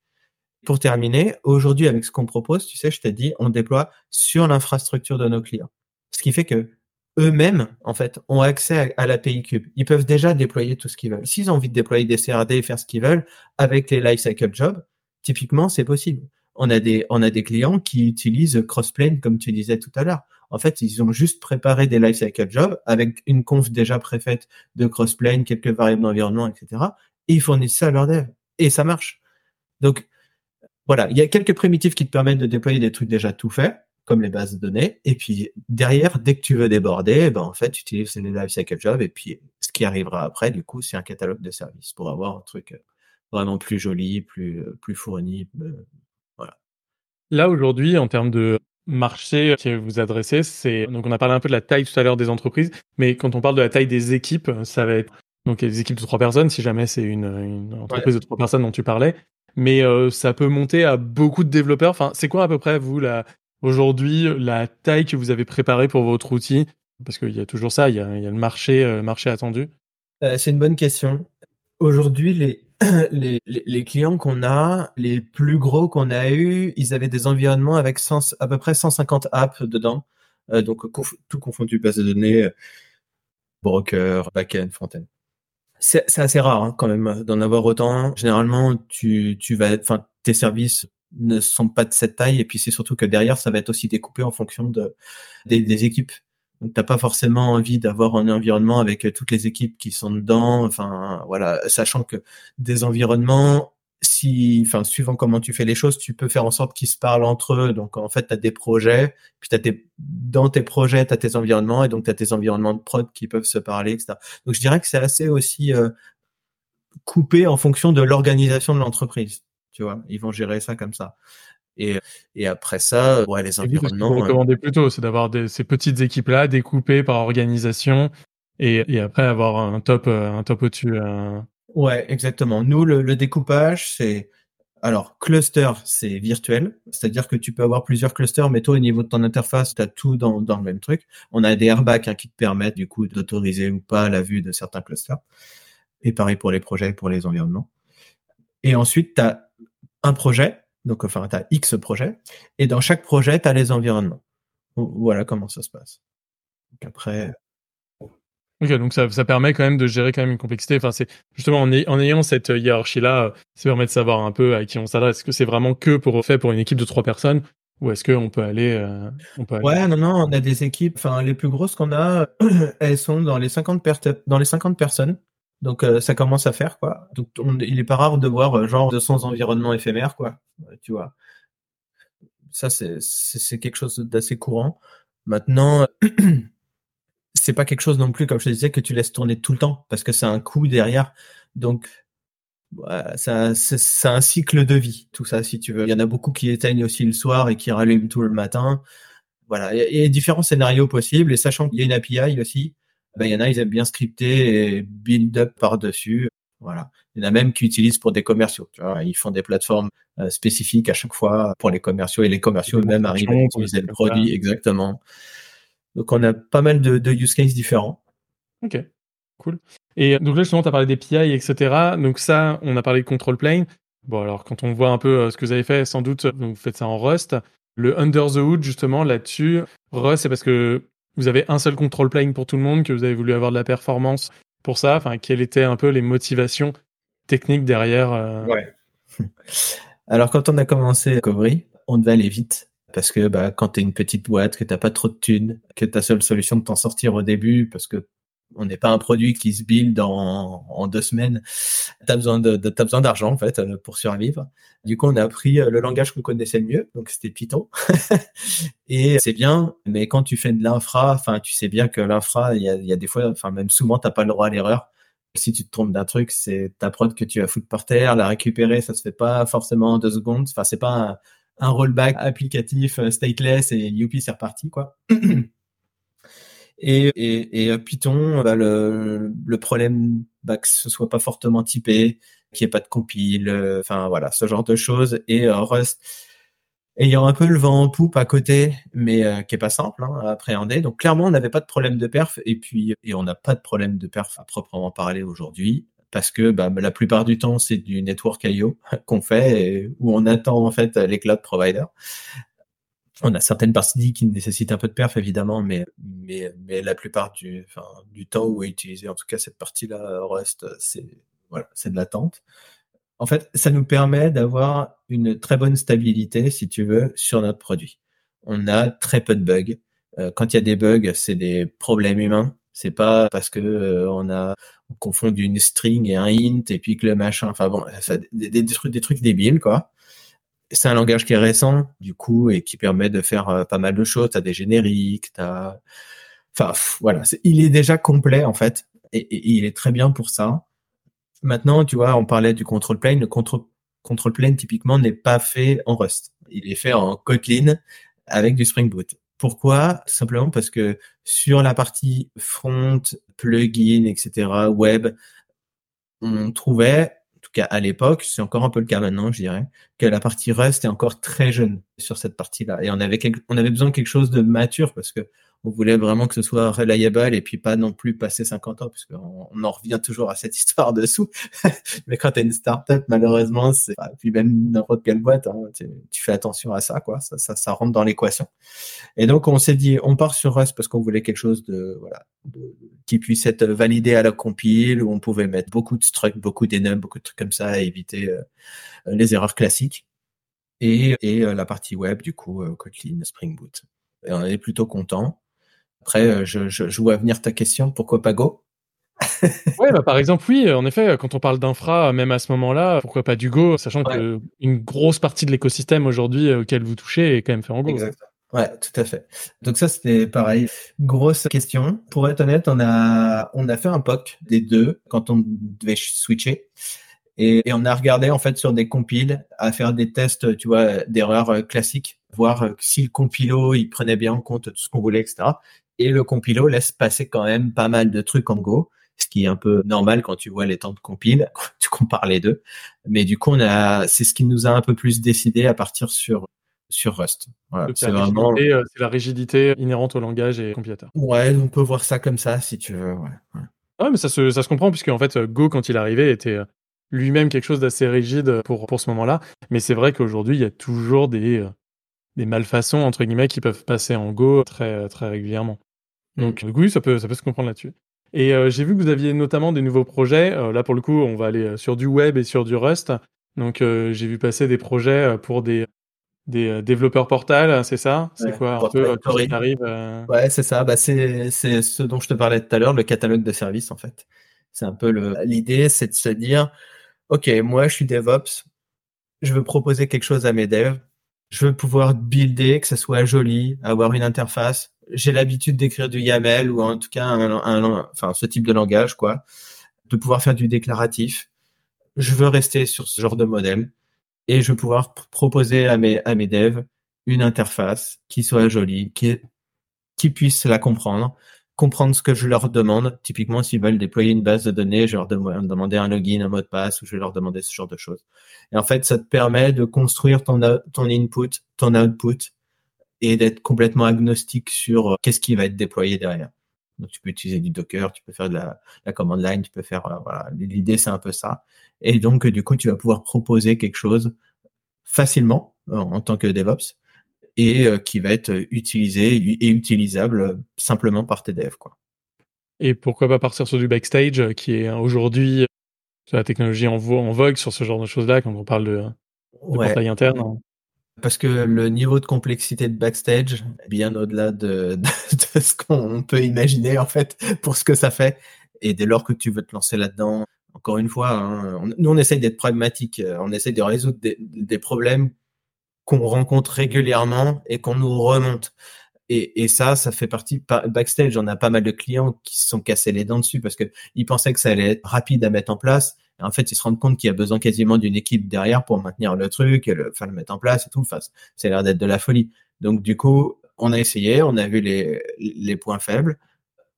Pour terminer, aujourd'hui, avec ce qu'on propose, tu sais, je t'ai dit, on déploie sur l'infrastructure de nos clients. Ce qui fait que eux-mêmes, en fait, ont accès à, l'API Cube. Ils peuvent déjà déployer tout ce qu'ils veulent. S'ils ont envie de déployer des CRD et faire ce qu'ils veulent avec les lifecycle jobs, typiquement, c'est possible. On a des, clients qui utilisent Crossplane, comme tu disais tout à l'heure. En fait, ils ont juste préparé des lifecycle jobs avec une conf déjà préfaite de Crossplane, quelques variables d'environnement, etc. Et ils fournissent ça à leur dev. Et ça marche. Donc, voilà, il y a quelques primitives qui te permettent de déployer des trucs déjà tout faits, comme les bases de données. Et puis derrière, dès que tu veux déborder, ben en fait, tu utilises les lifecycle jobs. Et puis ce qui arrivera après, du coup, c'est un catalogue de services pour avoir un truc euh, vraiment plus joli, plus euh, plus fourni. Euh, voilà. Là aujourd'hui, en termes de marché que vous adressez, c'est donc on a parlé un peu de la taille tout à l'heure des entreprises, mais quand on parle de la taille des équipes, ça va être donc des équipes de trois personnes, si jamais c'est une, une entreprise de trois personnes dont tu parlais mais euh, ça peut monter à beaucoup de développeurs. Enfin, c'est quoi à peu près vous la aujourd'hui la taille que vous avez préparée pour votre outil? Parce qu'il y a toujours ça, il y a, il y a le marché, euh, marché attendu. Euh, c'est une bonne question. Aujourd'hui, les, [clears throat] les, clients qu'on a, les plus gros qu'on a eu, ils avaient des environnements avec 100, à peu près 150 apps dedans. donc tout confondu, base de données, broker, backend, frontend c'est assez rare hein, quand même d'en avoir autant. Généralement, tu, tu vas, enfin, tes services ne sont pas de cette taille et puis c'est surtout que derrière, ça va être aussi découpé en fonction de des équipes. Donc t'as pas forcément envie d'avoir un environnement avec toutes les équipes qui sont dedans. Enfin voilà, sachant que des environnements si, enfin, suivant comment tu fais les choses, tu peux faire en sorte qu'ils se parlent entre eux. Donc, en fait, tu as des projets, puis as tes, dans tes projets, tu as tes environnements, et donc tu as tes environnements de prod qui peuvent se parler, etc. Donc, je dirais que c'est assez aussi euh, coupé en fonction de l'organisation de l'entreprise. Tu vois, ils vont gérer ça comme ça. Et, et après ça, ouais, les vous, ce que environnements. vous euh, recommandez plutôt, c'est d'avoir ces petites équipes-là découpées par organisation et, et après avoir un top, euh, un top au-dessus. euh. Ouais, exactement. Nous, le, le découpage, c'est alors cluster, c'est virtuel, c'est-à-dire que tu peux avoir plusieurs clusters, mais toi, au niveau de ton interface, tu as tout dans, dans le même truc. On a des airbags hein, qui te permettent du coup d'autoriser ou pas la vue de certains clusters. Et pareil pour les projets, et pour les environnements. Et ensuite, tu as un projet, donc enfin, tu as X projets, et dans chaque projet, tu as les environnements. Voilà comment ça se passe. Donc après, Ok, donc ça, ça permet quand même de gérer quand même une complexité. Enfin, c'est justement en, ay- en ayant cette hiérarchie-là, euh, ça permet de savoir un peu à qui on s'adresse. Est-ce que c'est vraiment que pour fait pour une équipe de trois personnes ou est-ce qu'on peut aller, euh, on peut aller- Ouais, non, non, on a des équipes, enfin, les plus grosses qu'on a, [clears throat] elles sont dans les 50, per- dans les 50 personnes. Donc, euh, ça commence à faire, quoi. Donc, on- il est pas rare de voir, euh, genre, 200 environnements éphémères, quoi. Euh, Tu vois. Ça, c'est, quelque chose d'assez courant. Maintenant, [clears throat] c'est pas quelque chose non plus, comme je te disais, que tu laisses tourner tout le temps, parce que c'est un coût derrière. Donc, ça, c'est un cycle de vie, tout ça, si tu veux. Il y en a beaucoup qui éteignent aussi le soir et qui rallument tout le matin. Voilà, il y a différents scénarios possibles, et sachant qu'il y a une API aussi, ben, il y en a, ils aiment bien scripter et build up par-dessus. Voilà. Il y en a même qui utilisent pour des commerciaux. Tu vois, ils font des plateformes euh, spécifiques à chaque fois pour les commerciaux, et les commerciaux eux-mêmes arrivent à utiliser le produit ça. exactement. Donc, on a pas mal de, de use cases différents. Ok, cool. Et donc là, justement, tu as parlé des PI, etc. Donc ça, on a parlé de control plane. Bon, alors quand on voit un peu euh, ce que vous avez fait, sans doute, vous faites ça en Rust. Le under the hood, justement, là-dessus, Rust, c'est parce que vous avez un seul control plane pour tout le monde, que vous avez voulu avoir de la performance pour ça. Enfin, quelles étaient un peu les motivations techniques derrière euh, Ouais. [laughs] Alors, quand on a commencé Covry, on devait aller vite. Parce que bah, quand tu es une petite boîte, que t'as pas trop de thunes, que ta seule solution de t'en sortir au début, parce que on n'est pas un produit qui se build en, deux semaines, tu as besoin d'argent en fait euh, pour survivre. Du coup, on a pris euh, le langage qu'on connaissait le mieux, donc c'était Python. [laughs] Et c'est bien, mais quand tu fais de l'infra, enfin, tu sais bien que l'infra, il y a, il y a des fois, enfin même souvent, t'as pas le droit à l'erreur si tu te trompes d'un truc, c'est ta prod que tu vas foutre par terre, la récupérer, ça se fait pas forcément en deux secondes. Enfin, c'est pas un, un rollback applicatif euh, stateless et youpi, c'est reparti, quoi. [clears throat] Et, Python, le, problème bah, que ce soit pas fortement typé, qu'il n'y ait pas de compile, euh, enfin voilà, ce genre de choses. Et euh, Rust, ayant un peu le vent en poupe à côté, mais euh, qui est pas simple hein, à appréhender. Donc clairement, on n'avait pas de problème de perf, et puis et on n'a pas de problème de perf à proprement parler aujourd'hui, parce que bah, la plupart du temps, c'est du network I/O [laughs] qu'on fait, où on attend en fait les cloud providers. On a certaines parties qui nécessitent un peu de perf évidemment, mais mais mais la plupart du temps où est utilisé en tout cas cette partie-là Rust, c'est voilà, de l'attente. En fait, ça nous permet d'avoir une très bonne stabilité, si tu veux, sur notre produit. On a très peu de bugs. Euh, quand il y a des bugs, c'est des problèmes humains. C'est pas parce que euh, on a on confondu une string et un int et puis que le machin. Enfin bon, ça, des, des trucs débiles quoi. C'est un langage qui est récent, du coup, et qui permet de faire euh, pas mal de choses. T'as des génériques, t'as, enfin pff, voilà, il est déjà complet en fait, et, il est très bien pour ça. Maintenant, tu vois, on parlait du control plane. Le control, control plane, typiquement, n'est pas fait en Rust. Il est fait en Kotlin avec du Spring Boot. Pourquoi? Simplement parce que sur la partie front, plugin, etc., web, on trouvait, cas à l'époque, c'est encore un peu le cas maintenant, je dirais, que la partie Rust est encore très jeune sur cette partie-là. Et on avait, on avait besoin de quelque chose de mature parce que on voulait vraiment que ce soit reliable et puis pas non plus passer 50 ans parce qu'on on en revient toujours à cette [laughs] histoire dessous. [laughs] Mais quand tu as une startup, malheureusement, c'est puis même n'importe quelle boîte, hein, tu, fais attention à ça, quoi. Ça, ça, ça rentre dans l'équation. Et donc on s'est dit, on part sur Rust parce qu'on voulait quelque chose de voilà qui puisse être validé à la compile où on pouvait mettre beaucoup de struct, beaucoup d'enum, beaucoup de trucs comme ça, éviter euh, les erreurs classiques. Et, et euh, la partie web, du coup, euh, Kotlin, Spring Boot. Et on est plutôt content. Après, euh, je, je, je vois venir ta question, pourquoi pas Go? Ouais, bah, par exemple, oui, en effet, quand on parle d'infra, même à ce moment-là, pourquoi pas du Go, sachant Ouais. que une grosse partie de l'écosystème aujourd'hui euh, auquel vous touchez est quand même fait en Go. Exact. Ouais, tout à fait. Donc ça, c'était pareil. Grosse question. Pour être honnête, on a, on a fait un POC des deux quand on devait switcher. Et, et on a regardé, en fait, sur des compiles à faire des tests, tu vois, d'erreurs euh, classiques, voir euh, si le compilo, il prenait bien en compte tout ce qu'on voulait, etc. Et le compilo laisse passer quand même pas mal de trucs en Go, ce qui est un peu normal quand tu vois les temps de compile, [laughs] quand tu compares les deux. Mais du coup, on a, c'est ce qui nous a un peu plus décidé à partir sur sur Rust. c'est vraiment euh, c'est la rigidité inhérente au langage et au compilateur. Ouais, on peut voir ça comme ça si tu veux. Ouais, ouais. mais ça se, ça se comprend puisque en fait Go quand il arrivait était lui-même quelque chose d'assez rigide pour pour ce moment-là. Mais c'est vrai qu'aujourd'hui il y a toujours des euh, des malfaçons entre guillemets qui peuvent passer en Go très très régulièrement. Donc oui, ça peut ça peut se comprendre là-dessus. Et j'ai vu que vous aviez notamment des nouveaux projets. là pour le coup, on va aller sur du web et sur du Rust. Donc j'ai vu passer des projets pour des des euh, développeurs portal, c'est ça? C'est quoi un peu euh, qui arrive euh? Ouais, c'est ça. Bah, c'est ce dont je te parlais tout à l'heure, le catalogue de services en fait. C'est un peu l'idée, c'est de se dire, ok, moi je suis DevOps, je veux proposer quelque chose à mes devs, je veux pouvoir builder, que ça soit joli, avoir une interface. J'ai l'habitude d'écrire du YAML ou en tout cas enfin ce type de langage quoi, de pouvoir faire du déclaratif. Je veux rester sur ce genre de modèle. Et je vais pouvoir proposer à mes, à mes devs une interface qui soit jolie, qui, qui puisse la comprendre, comprendre ce que je leur demande. Typiquement, s'ils veulent déployer une base de données, je vais leur demander un login, un mot de passe, ou je vais leur demander ce genre de choses. Et en fait, ça te permet de construire ton, ton input, ton output, et d'être complètement agnostique sur euh, qu'est-ce qui va être déployé derrière. Donc, tu peux utiliser du Docker, tu peux faire de la, la command line, tu peux faire, euh, voilà. L'idée, c'est un peu ça. Et donc, du coup, tu vas pouvoir proposer quelque chose facilement euh, en, tant que DevOps et euh, qui va être utilisé et utilisable simplement par devs, quoi. Et pourquoi pas partir sur du backstage, qui est aujourd'hui la technologie en, vogue sur ce genre de choses-là, quand on parle de, de portail interne hein parce que le niveau de complexité de backstage bien au-delà [laughs] de, de, ce qu'on peut imaginer en fait pour ce que ça fait. Et dès lors que tu veux te lancer là-dedans, encore une fois, hein, nous on essaye d'être pragmatique, euh, on essaye de résoudre des, des problèmes qu'on rencontre régulièrement et qu'on nous remonte. Et, et, ça, ça fait partie backstage. On a pas mal de clients qui se sont cassés les dents dessus parce que ils pensaient que ça allait être rapide à mettre en place en fait, ils se rendent compte qu'il y a besoin quasiment d'une équipe derrière pour maintenir le truc et le, enfin, le mettre en place et tout. Enfin, c'est l'air d'être de la folie. Donc, du coup, on a essayé, on a vu les, les points faibles.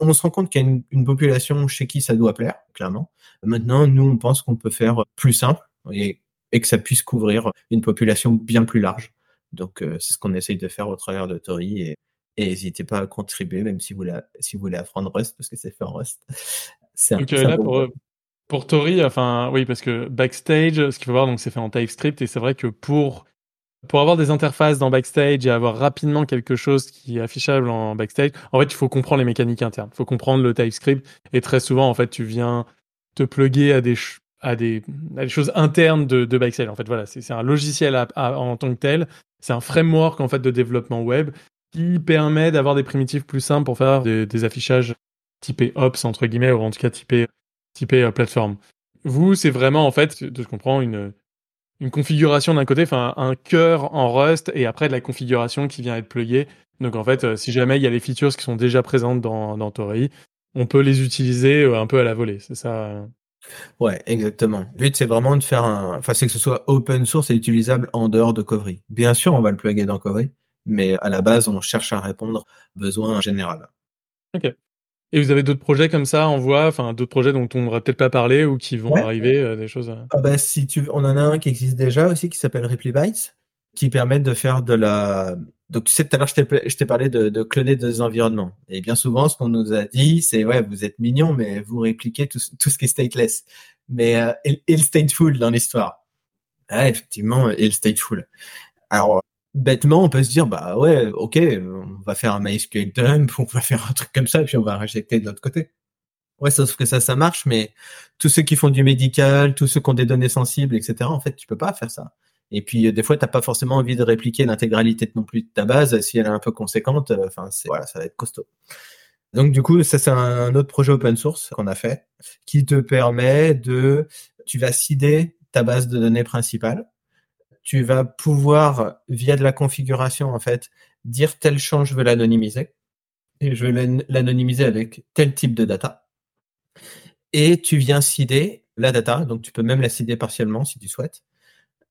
On se rend compte qu'il y a une, population chez qui ça doit plaire, clairement. Maintenant, nous, on pense qu'on peut faire plus simple et, et, que ça puisse couvrir une population bien plus large. Donc, euh, c'est ce qu'on essaye de faire au travers de Tori et, et n'hésitez pas à contribuer, même si vous voulez, si vous voulez apprendre Rust, parce que c'est fait en Rust. [laughs] Un, Donc, là, pour, pour Tori, enfin, oui, parce que Backstage, ce qu'il faut voir, donc c'est fait en TypeScript, et c'est vrai que pour, pour avoir des interfaces dans Backstage et avoir rapidement quelque chose qui est affichable en Backstage, en fait, il faut comprendre les mécaniques internes. Il faut comprendre le TypeScript, et très souvent, en fait, tu viens te plugger à des, à des, choses internes de, de Backstage. En fait, voilà, c'est un logiciel en tant que tel. C'est un framework, en fait, de développement web qui permet d'avoir des primitives plus simples pour faire des, affichages typés ops, entre guillemets, ou en tout cas typés typé euh, plateforme. Vous, c'est vraiment en fait, de ce qu'on une, une configuration d'un côté, enfin un cœur en Rust et après de la configuration qui vient être pluguée. Donc en fait, euh, si jamais il y a les features qui sont déjà présentes dans, dans Tori, on peut les utiliser euh, un peu à la volée, c'est ça Ouais, exactement. Le but, c'est vraiment de faire un, enfin, c'est que ce soit open source et utilisable en dehors de Covery. Bien sûr, on va le plugger dans Covery, mais à la base, on cherche à répondre aux besoins général. Ok. Et vous avez d'autres projets comme ça en voie, enfin d'autres projets dont on n'aurait peut-être pas parlé ou qui vont arriver, euh, des choses. Euh? Ah bah, si tu, on en a un qui existe déjà aussi qui s'appelle RepliBytes, qui permet de faire de la. Donc tu sais tout à l'heure je t'ai parlé de, de, cloner des environnements. Et bien souvent ce qu'on nous a dit c'est ouais vous êtes mignon mais vous répliquez tout, tout ce qui est stateless. Mais euh, et, stateful dans l'histoire. Ah, effectivement et le stateful. Alors bêtement, on peut se dire, bah ouais, ok, on va faire un MySQL dump, [laughs] on va faire un truc comme ça, puis on va réjecter de l'autre côté. Ouais, sauf que ça, ça marche, mais tous ceux qui font du médical, tous ceux qui ont des données sensibles, etc., en fait, tu peux pas faire ça. Et puis, des fois, t'as pas forcément envie de répliquer l'intégralité non plus de ta base, si elle est un peu conséquente, euh, enfin, voilà, ça va être costaud. Donc, du coup, ça, c'est un autre projet open source qu'on a fait, qui te permet de, tu vas seeder ta base de données principale, tu vas pouvoir, via de la configuration, en fait, dire tel champ je veux l'anonymiser et je veux l'anonymiser avec tel type de data. Et tu viens seeder la data, donc tu peux même la seeder partiellement si tu souhaites.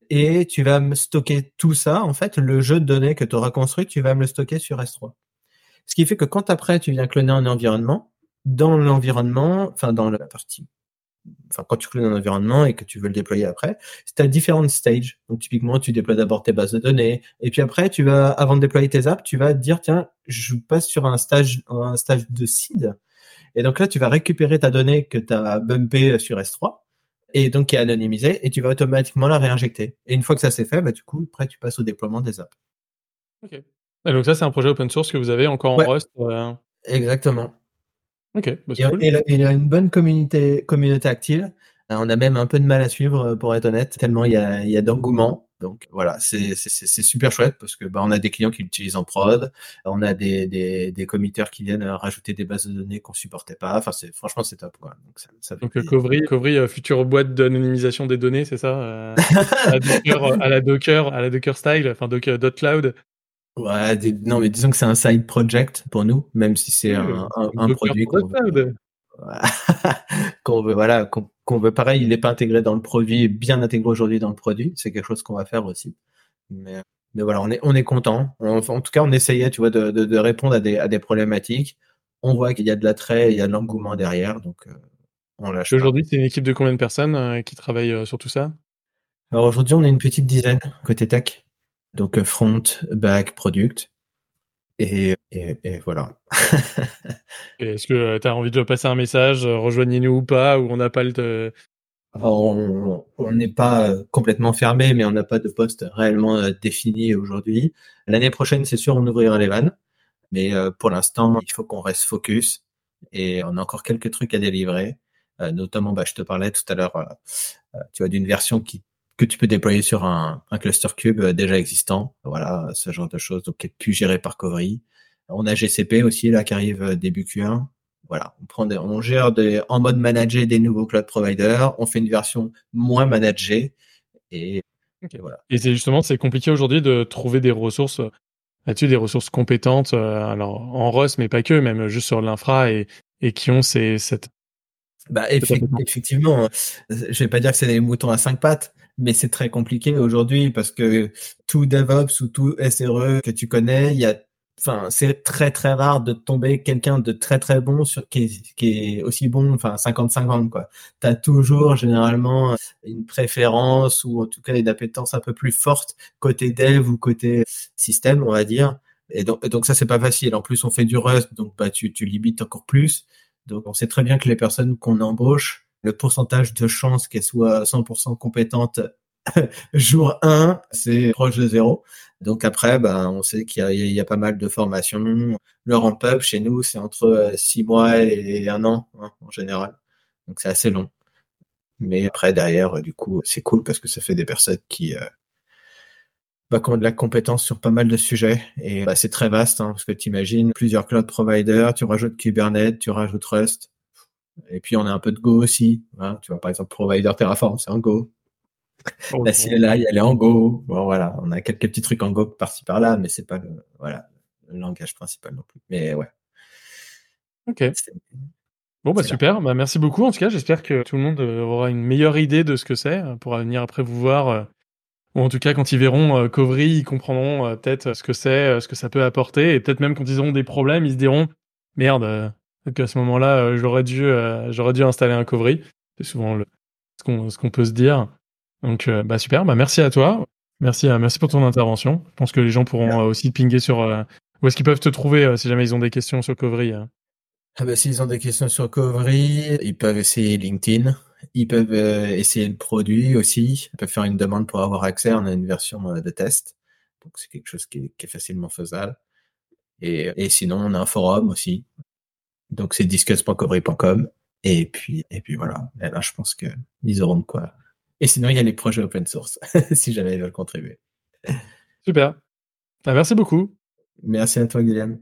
Et tu vas me stocker tout ça, en fait, le jeu de données que tu auras construit, tu vas me le stocker sur S3. Ce qui fait que quand après tu viens cloner un environnement, dans l'environnement, enfin dans la partie enfin, quand tu clones un environnement et que tu veux le déployer après, c'est à différentes stages. Donc, typiquement, tu déploies d'abord tes bases de données, et puis après, tu vas, avant de déployer tes apps, tu vas dire, tiens, je passe sur un stage, un stage de seed. Et donc là, tu vas récupérer ta donnée que tu as bumpée sur S3, et donc qui est anonymisée, et tu vas automatiquement la réinjecter. Et une fois que ça c'est fait, bah, du coup, après, tu passes au déploiement des apps. Ok. Et donc ça, c'est un projet open source que vous avez encore en Rust. Euh, Exactement. Ok, bah, il, cool. il, y a une bonne communauté, communauté active. Euh, on a même un peu de mal à suivre, euh, pour être honnête, tellement il y a, il y a d'engouement. Donc voilà, c'est super chouette parce que bah, on a des clients qui l'utilisent en prod, on a des, des, des committeurs qui viennent rajouter des bases de données qu'on supportait pas. Enfin, c'est franchement c'est top. Quoi. Donc, ça, ça Donc Covry, future boîte d'anonymisation des données, c'est ça à, la Docker, [laughs] à, la Docker, à la Docker style, enfin Docker .cloud? Ouais, non, mais disons que c'est un side project pour nous, même si c'est un, un, produit qu'on veut, [laughs] qu'on veut, voilà, qu'on veut pareil, il n'est pas intégré dans le produit, bien intégré aujourd'hui dans le produit. C'est quelque chose qu'on va faire aussi. Mais, mais voilà, on est, on est content. en tout cas, on essayait, tu vois, de, de, de, répondre à des, à des problématiques. On voit qu'il y a de l'attrait, il y a de l'engouement derrière, donc euh, on lâche. Aujourd'hui, c'est une équipe de combien de personnes euh, qui travaillent euh, sur tout ça? Alors aujourd'hui, on est une petite dizaine côté tech. Donc front, back, product. Et, et, voilà. [laughs] Est-ce que tu as envie de passer un message, euh, rejoignez-nous ou pas, ou on n'a pas le... On n'est pas euh, complètement fermé, mais on n'a pas de poste réellement défini aujourd'hui. L'année prochaine, c'est sûr, on ouvrira les vannes. Mais pour l'instant, il faut qu'on reste focus. Et on a encore quelques trucs à délivrer. notamment, bah, je te parlais tout à l'heure, tu vois, d'une version qui que tu peux déployer sur un, un cluster cube euh, déjà existant. Voilà, ce genre de choses, donc qui est plus géré par Covery. On a GCP aussi là qui arrive euh, début Q1. Voilà, on prend des, on gère des, en mode manager des nouveaux cloud providers. On fait une version moins managée et, voilà. Et c'est justement c'est compliqué aujourd'hui de trouver des ressources euh, là-dessus, des ressources compétentes. alors en Rust, mais pas que, même juste sur l'infra et, et qui ont ces, cette bah, effectivement, je vais pas dire que c'est des moutons à cinq pattes, mais c'est très compliqué aujourd'hui parce que tout DevOps ou tout SRE que tu connais, il y a enfin c'est très très rare de tomber quelqu'un de très très bon sur qui est, qui est aussi bon enfin 50 50 quoi. Tu as toujours généralement une préférence ou en tout cas une appétence un peu plus forte côté dev ou côté système on va dire. Et donc, donc ça c'est pas facile. En plus on fait du rust donc bah tu tu limites encore plus. Donc on sait très bien que les personnes qu'on embauche le pourcentage de chance qu'elle soit 100% compétente [laughs] jour 1, c'est proche de zéro. Donc après, ben, on sait qu'il y, a pas mal de formations. Le ramp-up chez nous, c'est entre 6 mois et un an hein, en général. Donc c'est assez long. Mais après, derrière, du coup, c'est cool parce que ça fait des personnes qui, euh, bah, ont de la compétence sur pas mal de sujets. Et bah, c'est très vaste hein, parce que tu imagines plusieurs cloud providers, tu rajoutes Kubernetes, tu rajoutes Rust. Et puis on a un peu de Go aussi. Hein. Tu vois, par exemple, Provider Terraform, c'est en Go. Oh, la CLI, elle est en Go. Bon, voilà, on a quelques petits trucs en Go par-ci par-là, mais c'est pas le, voilà, le langage principal non plus. Mais ouais. Ok. Bon, bah super. Bah, merci beaucoup. En tout cas, j'espère que tout le monde euh, aura une meilleure idée de ce que c'est euh, pour venir après vous voir. Euh, ou en tout cas, quand ils verront Covry, ils comprendront peut-être ce que c'est, ce que ça peut apporter. Et peut-être même quand ils auront des problèmes, ils se diront Merde, donc à ce moment-là, euh, j'aurais dû, euh, j'aurais dû installer un Covry. C'est souvent le, ce qu'on, peut se dire. Donc, euh, bah super. Bah merci à toi. Merci, merci pour ton intervention. Je pense que les gens pourront aussi pinguer sur où est-ce qu'ils peuvent te trouver si jamais ils ont des questions sur Covry. Ah bah, s'ils ont des questions sur Covry, ils peuvent essayer LinkedIn. Ils peuvent essayer le produit aussi. Ils peuvent faire une demande pour avoir accès. On a une version de test. Donc c'est quelque chose qui est, qui est facilement faisable. Et, et, sinon, on a un forum aussi. Donc c'est discuss.covry.com. Et puis, et puis voilà. Et là, je pense qu'ils auront de quoi. Et sinon, il y a les projets open source, [laughs] si jamais ils veulent contribuer. Super. Bah, merci beaucoup. Merci à toi, Guillaume.